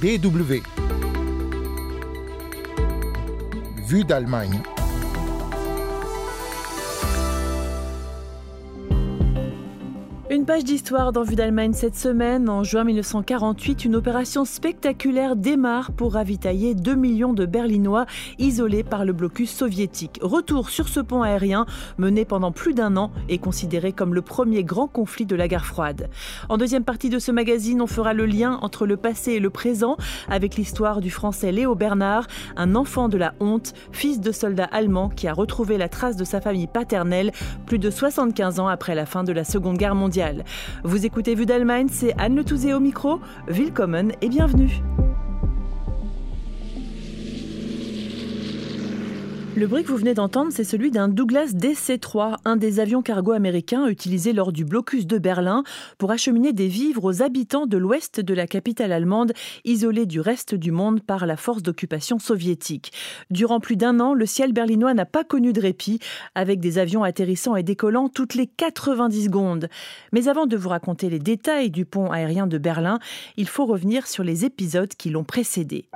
DW. Vue d'Allemagne. Page d'histoire dans Vue d'Allemagne cette semaine. En juin 1948, une opération spectaculaire démarre pour ravitailler 2 millions de Berlinois isolés par le blocus soviétique. Retour sur ce pont aérien mené pendant plus d'un an et considéré comme le premier grand conflit de la guerre froide. En deuxième partie de ce magazine, on fera le lien entre le passé et le présent avec l'histoire du français Léo Bernard, un enfant de la honte, fils de soldat allemand qui a retrouvé la trace de sa famille paternelle plus de 75 ans après la fin de la Seconde Guerre mondiale. Vous écoutez Vue d'Allemagne, c'est Anne Le Touzé au micro. Willkommen et bienvenue. Le bruit que vous venez d'entendre, c'est celui d'un Douglas DC-3, un des avions cargo américains utilisés lors du blocus de Berlin pour acheminer des vivres aux habitants de l'ouest de la capitale allemande, isolés du reste du monde par la force d'occupation soviétique. Durant plus d'un an, le ciel berlinois n'a pas connu de répit, avec des avions atterrissant et décollant toutes les 90 secondes. Mais avant de vous raconter les détails du pont aérien de Berlin, il faut revenir sur les épisodes qui l'ont précédé.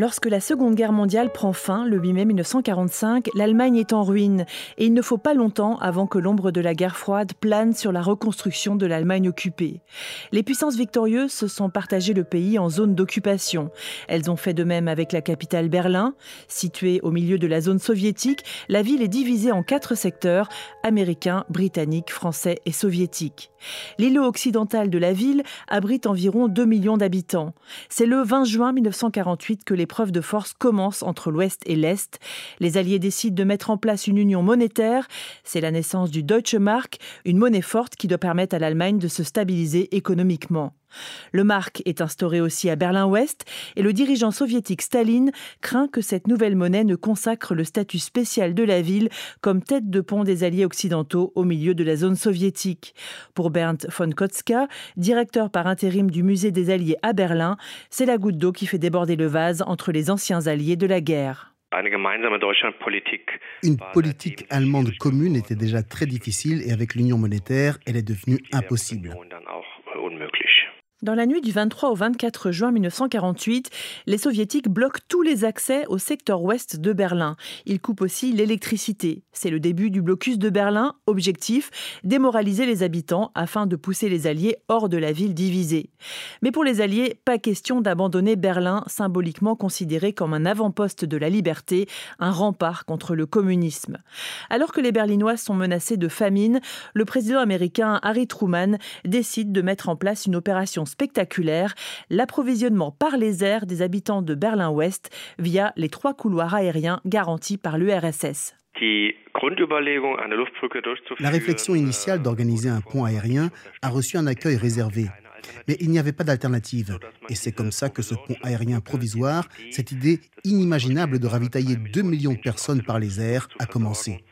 Lorsque la Seconde Guerre mondiale prend fin, le 8 mai 1945, l'Allemagne est en ruine et il ne faut pas longtemps avant que l'ombre de la guerre froide plane sur la reconstruction de l'Allemagne occupée. Les puissances victorieuses se sont partagées le pays en zones d'occupation. Elles ont fait de même avec la capitale Berlin. Située au milieu de la zone soviétique, la ville est divisée en quatre secteurs, américains, britanniques, français et soviétiques. L'îlot occidental de la ville abrite environ 2 millions d'habitants. C'est le 20 juin 1948 que les l'épreuve de force commence entre l'Ouest et l'Est. Les Alliés décident de mettre en place une union monétaire. C'est la naissance du Deutsche Mark, une monnaie forte qui doit permettre à l'Allemagne de se stabiliser économiquement. Le marque est instauré aussi à Berlin-Ouest et le dirigeant soviétique Staline craint que cette nouvelle monnaie ne consacre le statut spécial de la ville comme tête de pont des alliés occidentaux au milieu de la zone soviétique. Pour Bernd von Kotzka, directeur par intérim du musée des alliés à Berlin, c'est la goutte d'eau qui fait déborder le vase entre les anciens alliés de la guerre. Une politique allemande commune était déjà très difficile et avec l'union monétaire, elle est devenue impossible. Dans la nuit du 23 au 24 juin 1948, les soviétiques bloquent tous les accès au secteur ouest de Berlin. Ils coupent aussi l'électricité. C'est le début du blocus de Berlin. Objectif démoraliser les habitants afin de pousser les Alliés hors de la ville divisée. Mais pour les Alliés, pas question d'abandonner Berlin, symboliquement considéré comme un avant-poste de la liberté, un rempart contre le communisme. Alors que les Berlinois sont menacés de famine, le président américain Harry Truman décide de mettre en place une opération spectaculaire, l'approvisionnement par les airs des habitants de Berlin-Ouest via les trois couloirs aériens garantis par l'URSS. La réflexion initiale d'organiser un pont aérien a reçu un accueil réservé. Mais il n'y avait pas d'alternative. Et c'est comme ça que ce pont aérien provisoire, cette idée inimaginable de ravitailler 2 millions de personnes par les airs, a commencé.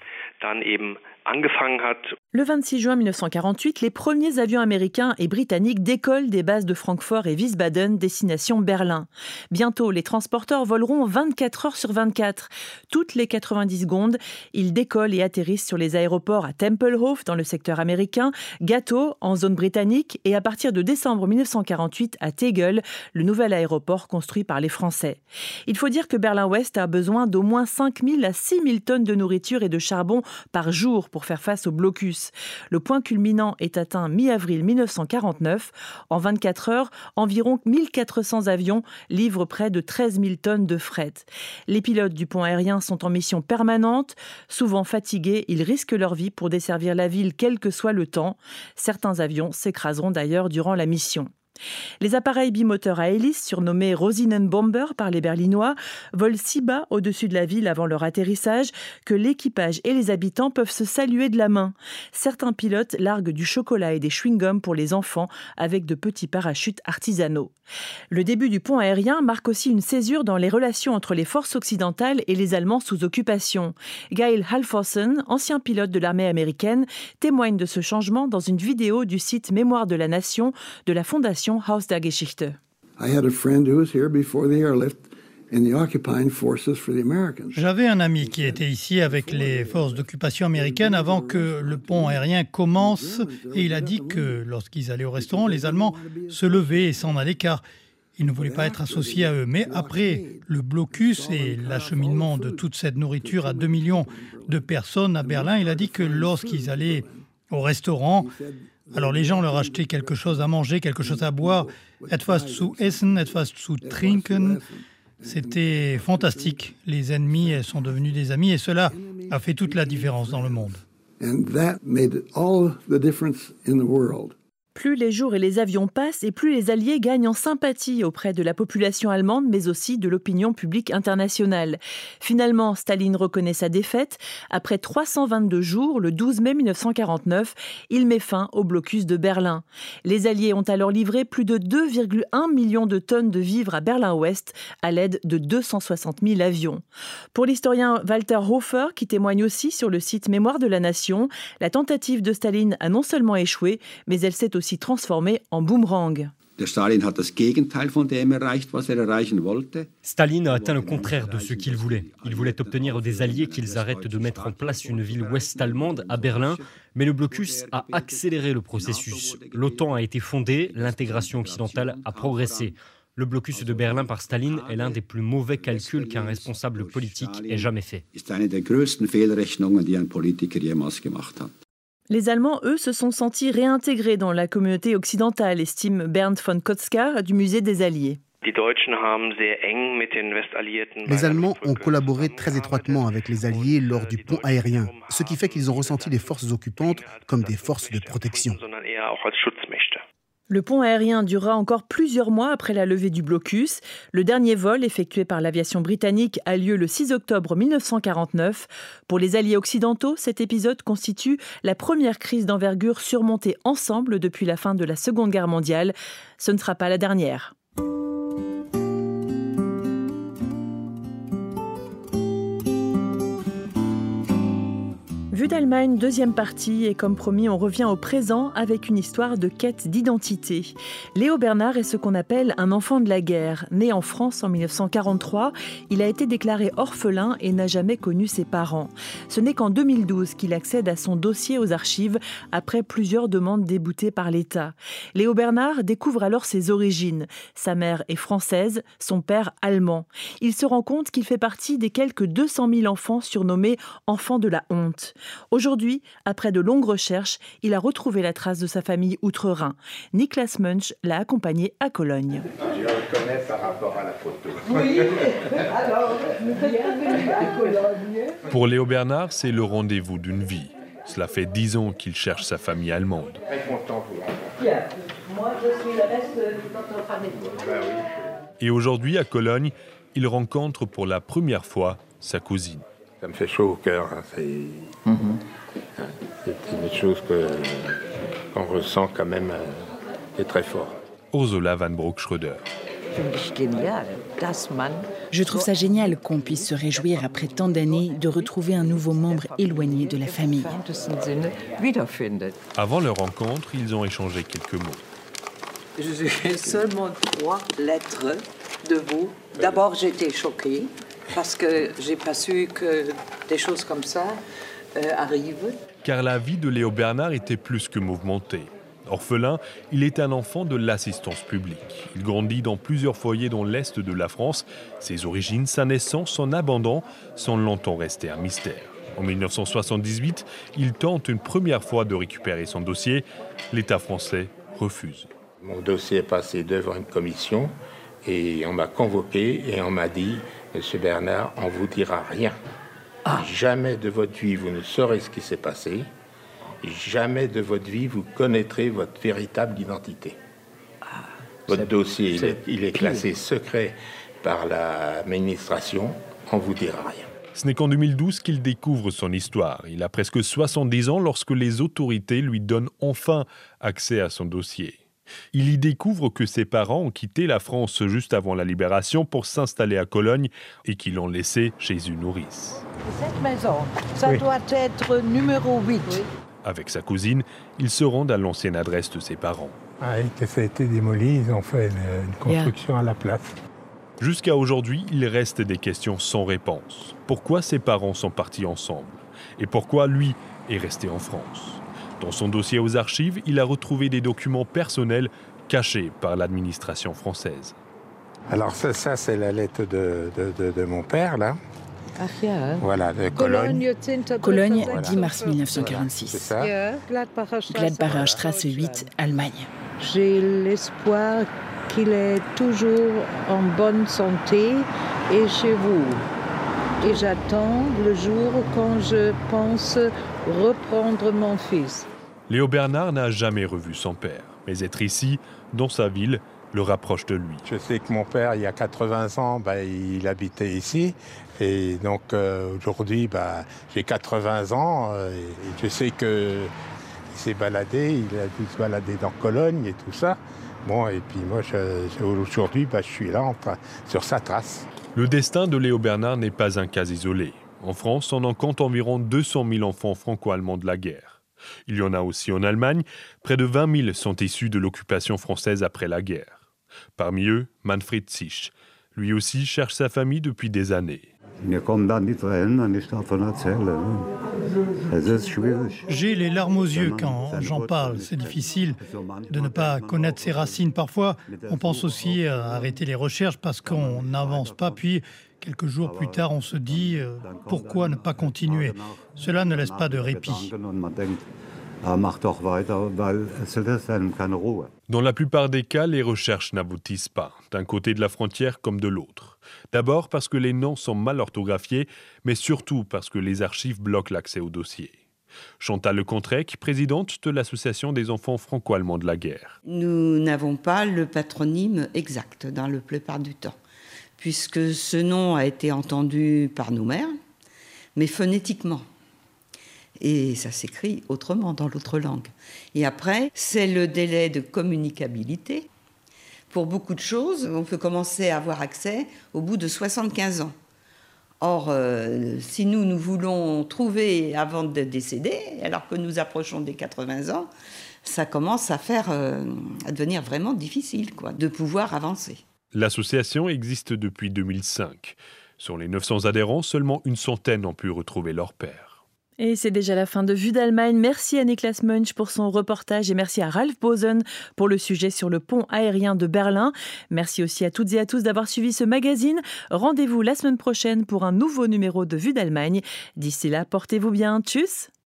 Le 26 juin 1948, les premiers avions américains et britanniques décollent des bases de Francfort et Wiesbaden, destination Berlin. Bientôt, les transporteurs voleront 24 heures sur 24. Toutes les 90 secondes, ils décollent et atterrissent sur les aéroports à Tempelhof, dans le secteur américain, Gâteau, en zone britannique, et à partir de décembre 1948, à Tegel, le nouvel aéroport construit par les Français. Il faut dire que Berlin-Ouest a besoin d'au moins 5 000 à 6 000 tonnes de nourriture et de charbon par jour faire face au blocus. Le point culminant est atteint mi-avril 1949. En 24 heures, environ 1400 avions livrent près de 13 000 tonnes de fret. Les pilotes du pont aérien sont en mission permanente. Souvent fatigués, ils risquent leur vie pour desservir la ville quel que soit le temps. Certains avions s'écraseront d'ailleurs durant la mission. Les appareils bimoteurs à hélice, surnommés Rosinenbomber par les Berlinois, volent si bas au-dessus de la ville avant leur atterrissage que l'équipage et les habitants peuvent se saluer de la main. Certains pilotes larguent du chocolat et des chewing-gums pour les enfants avec de petits parachutes artisanaux. Le début du pont aérien marque aussi une césure dans les relations entre les forces occidentales et les Allemands sous occupation. Gail Halforsen, ancien pilote de l'armée américaine, témoigne de ce changement dans une vidéo du site Mémoire de la Nation de la Fondation Haus der Geschichte. J'avais un ami qui était ici avec les forces d'occupation américaines avant que le pont aérien commence et il a dit que lorsqu'ils allaient au restaurant, les Allemands se levaient et s'en allaient car ils ne voulaient pas être associés à eux. Mais après le blocus et l'acheminement de toute cette nourriture à 2 millions de personnes à Berlin, il a dit que lorsqu'ils allaient au restaurant, alors les gens leur achetaient quelque chose à manger, quelque chose à boire, etwas zu essen, etwas zu trinken. C'était fantastique. Les ennemis sont devenus des amis et cela a fait toute la différence dans le monde. Plus les jours et les avions passent et plus les Alliés gagnent en sympathie auprès de la population allemande, mais aussi de l'opinion publique internationale. Finalement, Staline reconnaît sa défaite. Après 322 jours, le 12 mai 1949, il met fin au blocus de Berlin. Les Alliés ont alors livré plus de 2,1 millions de tonnes de vivres à Berlin-Ouest à l'aide de 260 000 avions. Pour l'historien Walter Hofer, qui témoigne aussi sur le site Mémoire de la Nation, la tentative de Staline a non seulement échoué, mais elle s'est aussi transformé en boomerang. Staline a atteint le contraire de ce qu'il voulait. Il voulait obtenir des alliés qu'ils arrêtent de mettre en place une ville ouest allemande à Berlin, mais le blocus a accéléré le processus. L'OTAN a été fondée, l'intégration occidentale a progressé. Le blocus de Berlin par Staline est l'un des plus mauvais calculs qu'un responsable politique ait jamais fait. Les Allemands, eux, se sont sentis réintégrés dans la communauté occidentale, estime Bernd von Kotzkar du musée des Alliés. Les Allemands ont collaboré très étroitement avec les Alliés lors du pont aérien, ce qui fait qu'ils ont ressenti les forces occupantes comme des forces de protection. Le pont aérien durera encore plusieurs mois après la levée du blocus. Le dernier vol effectué par l'aviation britannique a lieu le 6 octobre 1949. Pour les alliés occidentaux, cet épisode constitue la première crise d'envergure surmontée ensemble depuis la fin de la Seconde Guerre mondiale. Ce ne sera pas la dernière. Vue d'Allemagne, deuxième partie, et comme promis, on revient au présent avec une histoire de quête d'identité. Léo Bernard est ce qu'on appelle un enfant de la guerre. Né en France en 1943, il a été déclaré orphelin et n'a jamais connu ses parents. Ce n'est qu'en 2012 qu'il accède à son dossier aux archives après plusieurs demandes déboutées par l'État. Léo Bernard découvre alors ses origines. Sa mère est française, son père allemand. Il se rend compte qu'il fait partie des quelques 200 000 enfants surnommés enfants de la honte. Aujourd'hui, après de longues recherches, il a retrouvé la trace de sa famille outre-Rhin. Niklas Munch l'a accompagné à Cologne. Je reconnais par rapport à la photo. Oui, alors, à Cologne. Pour Léo Bernard, c'est le rendez-vous d'une vie. Cela fait dix ans qu'il cherche sa famille allemande. Très content pour Bien. Moi, je suis le reste de notre famille. Et aujourd'hui, à Cologne, il rencontre pour la première fois sa cousine. Ça me fait chaud au cœur. hein. C'est une chose que- qu'on ressent quand même euh, et très fort. Ursula van Broek-Schröder. Je trouve ça génial qu'on puisse se réjouir après tant d'années de retrouver un nouveau membre éloigné de la famille. Avant leur rencontre, ils ont échangé quelques mots. J'ai seulement trois lettres de vous. D'abord, j'étais choquée parce que j'ai pas su que des choses comme ça euh, arrivent. Car la vie de Léo Bernard était plus que mouvementée. Orphelin, il est un enfant de l'assistance publique. Il grandit dans plusieurs foyers dans l'est de la France. Ses origines, sa naissance, son abandon sont longtemps restés un mystère. En 1978, il tente une première fois de récupérer son dossier. L'État français refuse. Mon dossier est passé devant une commission et on m'a convoqué et on m'a dit Monsieur Bernard, on vous dira rien. Jamais de votre vie vous ne saurez ce qui s'est passé. Jamais de votre vie vous connaîtrez votre véritable identité. Votre dossier, il est, il est classé secret par l'administration. On vous dira rien. Ce n'est qu'en 2012 qu'il découvre son histoire. Il a presque 70 ans lorsque les autorités lui donnent enfin accès à son dossier. Il y découvre que ses parents ont quitté la France juste avant la libération pour s'installer à Cologne et qu'ils l'ont laissé chez une nourrice. Cette maison, ça Oui. doit être numéro 8. Avec sa cousine, ils se rendent à l'ancienne adresse de ses parents. Ah, et que ça a été démoli, ils ont fait une, une construction à la place. Jusqu'à aujourd'hui, il reste des questions sans réponse. Pourquoi ses parents sont partis ensemble? Et pourquoi lui est resté en France? Dans son dossier aux archives, il a retrouvé des documents personnels cachés par l'administration française. Alors ça, ça c'est la lettre de, de, de, mon père, là. Voilà, de Cologne. Cologne, 10 mars 1946. Gladbacher Strasse 8, Allemagne. J'ai l'espoir qu'il est toujours en bonne santé et chez vous. Et j'attends le jour quand je pense reprendre mon fils. Léo Bernard n'a jamais revu son père, mais être ici, dans sa ville, le rapproche de lui. Je sais que mon père, il y a 80 ans, bah, il habitait ici. Et donc euh, aujourd'hui, bah, j'ai 80 ans euh, et je sais que il s'est baladé, il a pu se balader dans Cologne et tout ça. Bon, et puis moi, aujourd'hui, bah, je suis là, enfin, sur sa trace. Le destin de Léo Bernard n'est pas un cas isolé. En France, on en compte environ 200 000 enfants franco-allemands de la guerre. Il y en a aussi en Allemagne. Près de 20 000 sont issus de l'occupation française après la guerre. Parmi eux, Manfred Zich. Lui aussi cherche sa famille depuis des années. J'ai les larmes aux yeux quand j'en parle. C'est difficile de ne pas connaître ses racines. Parfois, on pense aussi à arrêter les recherches parce qu'on n'avance pas. Puis, quelques jours plus tard, on se dit euh, pourquoi ne pas continuer? Cela ne laisse pas de répit. Dans la plupart des cas, les recherches n'aboutissent pas, d'un côté de la frontière comme de l'autre. D'abord parce que les noms sont mal orthographiés, mais surtout parce que les archives bloquent l'accès au dossier. Chantal Lecontrec, présidente de l'Association des enfants franco-allemands de la guerre. Nous n'avons pas le patronyme exact dans le plupart du temps, puisque ce nom a été entendu par nos mères, mais phonétiquement. Et ça s'écrit autrement dans l'autre langue. Et après, c'est le délai de communicabilité. Pour beaucoup de choses, on peut commencer à avoir accès au bout de 75 ans. Or, euh, si nous, nous voulons trouver avant de décéder, alors que nous approchons des 80 ans, ça commence à faire, euh, à devenir vraiment difficile, quoi, de pouvoir avancer. L'association existe depuis 2005. Sur les 900 adhérents, seulement une centaine ont pu retrouver leur père. Et c'est déjà la fin de Vue d'Allemagne. Merci à Niklas Munch pour son reportage et merci à Ralph Bosen pour le sujet sur le pont aérien de Berlin. Merci aussi à toutes et à tous d'avoir suivi ce magazine. Rendez-vous la semaine prochaine pour un nouveau numéro de Vue d'Allemagne. D'ici là, portez-vous bien. Tchuss